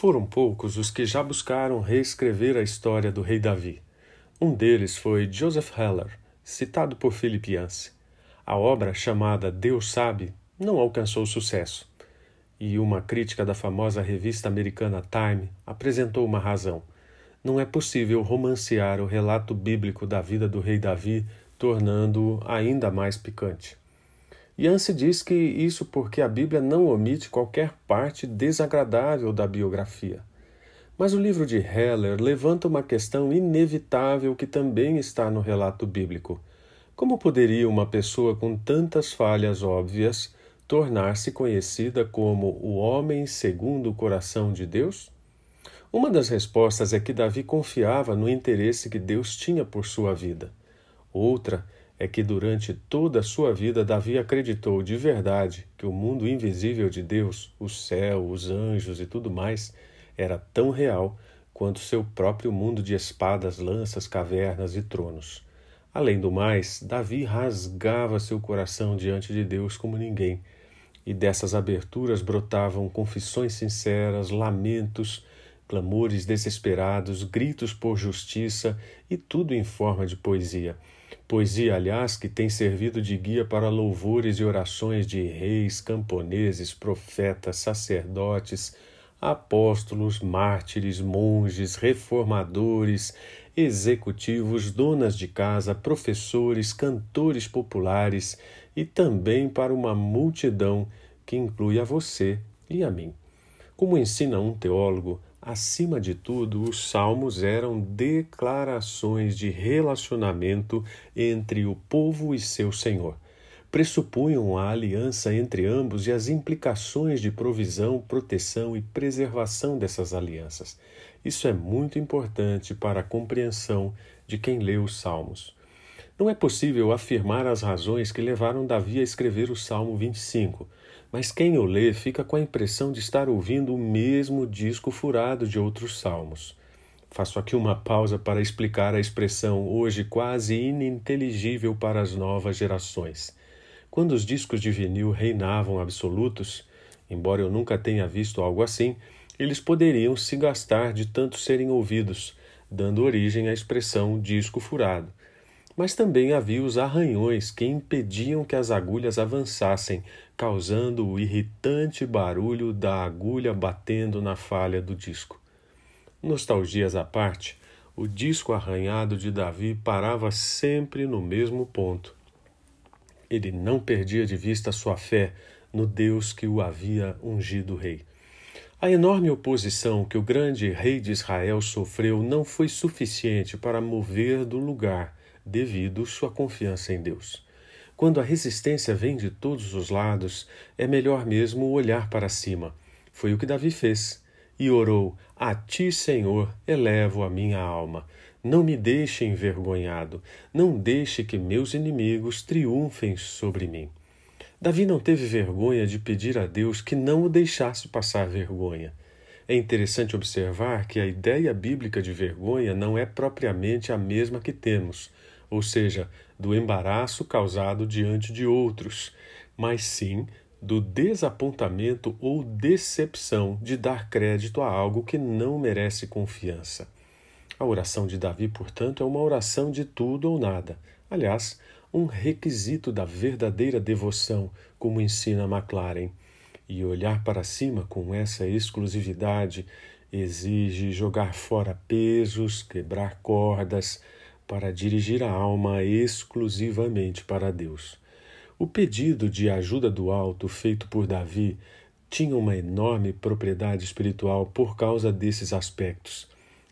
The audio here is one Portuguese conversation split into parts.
foram poucos os que já buscaram reescrever a história do rei Davi. Um deles foi Joseph Heller, citado por Philip Yancey. A obra, chamada Deus Sabe, não alcançou sucesso. E uma crítica da famosa revista americana Time apresentou uma razão. Não é possível romancear o relato bíblico da vida do rei Davi, tornando-o ainda mais picante. Yancey diz que isso porque a Bíblia não omite qualquer parte desagradável da biografia. Mas o livro de Heller levanta uma questão inevitável que também está no relato bíblico. Como poderia uma pessoa com tantas falhas óbvias tornar-se conhecida como o homem segundo o coração de Deus? Uma das respostas é que Davi confiava no interesse que Deus tinha por sua vida. Outra é que durante toda a sua vida Davi acreditou de verdade que o mundo invisível de Deus, o céu, os anjos e tudo mais, era tão real quanto seu próprio mundo de espadas, lanças, cavernas e tronos. Além do mais, Davi rasgava seu coração diante de Deus como ninguém, e dessas aberturas brotavam confissões sinceras, lamentos, clamores desesperados, gritos por justiça e tudo em forma de poesia. Poesia, aliás, que tem servido de guia para louvores e orações de reis, camponeses, profetas, sacerdotes, apóstolos, mártires, monges, reformadores, executivos, donas de casa, professores, cantores populares e também para uma multidão que inclui a você e a mim. Como ensina um teólogo, acima de tudo, os salmos eram declarações de relacionamento entre o povo e seu Senhor pressupunham a aliança entre ambos e as implicações de provisão, proteção e preservação dessas alianças. Isso é muito importante para a compreensão de quem lê os Salmos. Não é possível afirmar as razões que levaram Davi a escrever o Salmo 25, mas quem o lê fica com a impressão de estar ouvindo o mesmo disco furado de outros salmos. Faço aqui uma pausa para explicar a expressão hoje quase ininteligível para as novas gerações. Quando os discos de vinil reinavam absolutos, embora eu nunca tenha visto algo assim, eles poderiam se gastar de tanto serem ouvidos, dando origem à expressão disco furado. Mas também havia os arranhões que impediam que as agulhas avançassem, causando o irritante barulho da agulha batendo na falha do disco. Nostalgias à parte, o disco arranhado de Davi parava sempre no mesmo ponto, ele não perdia de vista sua fé no Deus que o havia ungido rei. A enorme oposição que o grande rei de Israel sofreu não foi suficiente para mover do lugar devido sua confiança em Deus. Quando a resistência vem de todos os lados, é melhor mesmo olhar para cima. Foi o que Davi fez e orou: A ti, Senhor, elevo a minha alma. Não me deixe envergonhado, não deixe que meus inimigos triunfem sobre mim. Davi não teve vergonha de pedir a Deus que não o deixasse passar vergonha. É interessante observar que a ideia bíblica de vergonha não é propriamente a mesma que temos, ou seja, do embaraço causado diante de outros, mas sim do desapontamento ou decepção de dar crédito a algo que não merece confiança. A oração de Davi, portanto, é uma oração de tudo ou nada. Aliás, um requisito da verdadeira devoção, como ensina McLaren. E olhar para cima com essa exclusividade exige jogar fora pesos, quebrar cordas, para dirigir a alma exclusivamente para Deus. O pedido de ajuda do alto feito por Davi tinha uma enorme propriedade espiritual por causa desses aspectos.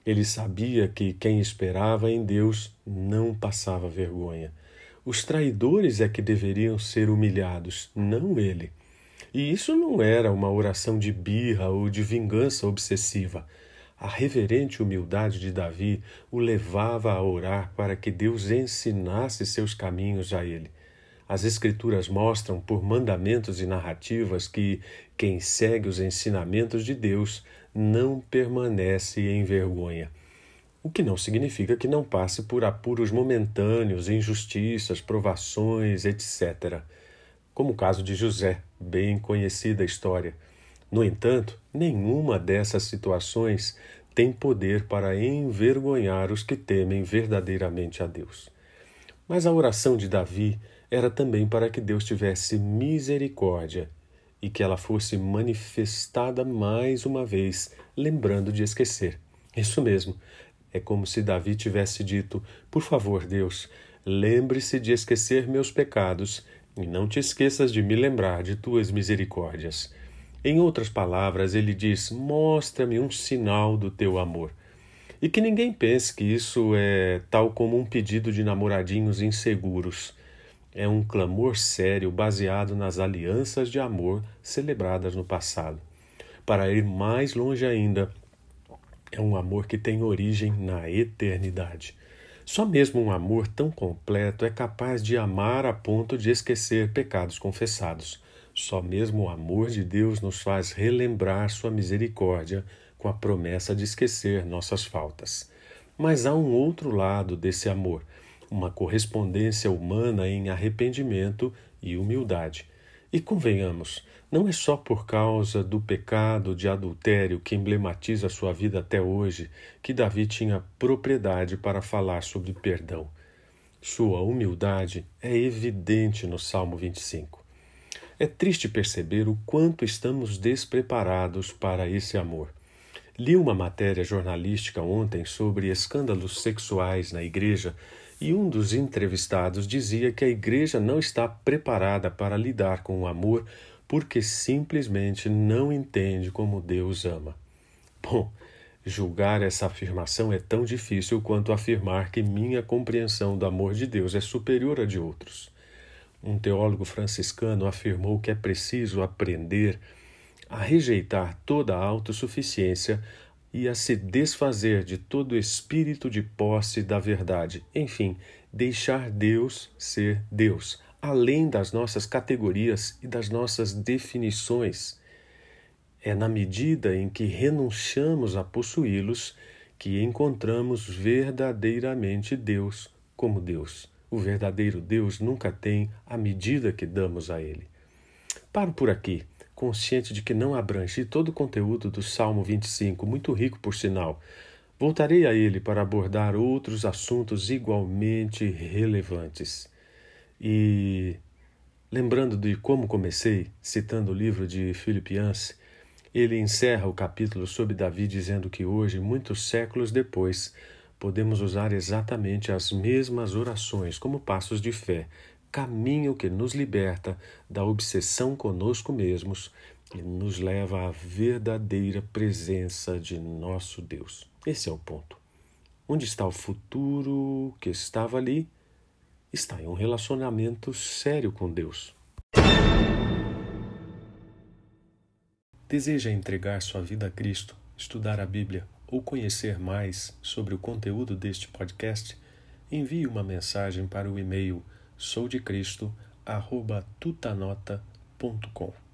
Ele sabia que quem esperava em Deus não passava vergonha. Os traidores é que deveriam ser humilhados, não ele. E isso não era uma oração de birra ou de vingança obsessiva. A reverente humildade de Davi o levava a orar para que Deus ensinasse seus caminhos a ele. As Escrituras mostram, por mandamentos e narrativas, que quem segue os ensinamentos de Deus não permanece em vergonha. O que não significa que não passe por apuros momentâneos, injustiças, provações, etc. Como o caso de José, bem conhecida a história. No entanto, nenhuma dessas situações tem poder para envergonhar os que temem verdadeiramente a Deus. Mas a oração de Davi era também para que Deus tivesse misericórdia e que ela fosse manifestada mais uma vez, lembrando de esquecer. Isso mesmo, é como se Davi tivesse dito: Por favor, Deus, lembre-se de esquecer meus pecados e não te esqueças de me lembrar de tuas misericórdias. Em outras palavras, ele diz: Mostra-me um sinal do teu amor. E que ninguém pense que isso é tal como um pedido de namoradinhos inseguros. É um clamor sério baseado nas alianças de amor celebradas no passado. Para ir mais longe ainda, é um amor que tem origem na eternidade. Só mesmo um amor tão completo é capaz de amar a ponto de esquecer pecados confessados. Só mesmo o amor de Deus nos faz relembrar sua misericórdia com a promessa de esquecer nossas faltas. Mas há um outro lado desse amor, uma correspondência humana em arrependimento e humildade. E convenhamos, não é só por causa do pecado de adultério que emblematiza sua vida até hoje que Davi tinha propriedade para falar sobre perdão. Sua humildade é evidente no Salmo 25. É triste perceber o quanto estamos despreparados para esse amor. Li uma matéria jornalística ontem sobre escândalos sexuais na igreja e um dos entrevistados dizia que a igreja não está preparada para lidar com o amor porque simplesmente não entende como Deus ama. Bom, julgar essa afirmação é tão difícil quanto afirmar que minha compreensão do amor de Deus é superior à de outros. Um teólogo franciscano afirmou que é preciso aprender a rejeitar toda a autossuficiência e a se desfazer de todo espírito de posse da verdade. Enfim, deixar Deus ser Deus, além das nossas categorias e das nossas definições. É na medida em que renunciamos a possuí-los que encontramos verdadeiramente Deus como Deus. O verdadeiro Deus nunca tem a medida que damos a Ele. Paro por aqui, consciente de que não abrange todo o conteúdo do Salmo 25, muito rico por sinal. Voltarei a ele para abordar outros assuntos igualmente relevantes. E, lembrando de como comecei, citando o livro de Philip Yancey, ele encerra o capítulo sobre Davi dizendo que hoje, muitos séculos depois, podemos usar exatamente as mesmas orações como passos de fé, caminho que nos liberta da obsessão conosco mesmos e nos leva à verdadeira presença de nosso Deus. Esse é o ponto. Onde está o futuro que estava ali? Está em um relacionamento sério com Deus. Deseja entregar sua vida a Cristo, estudar a Bíblia ou conhecer mais sobre o conteúdo deste podcast, envie uma mensagem para o e-mail soudecristo@tutanota.com.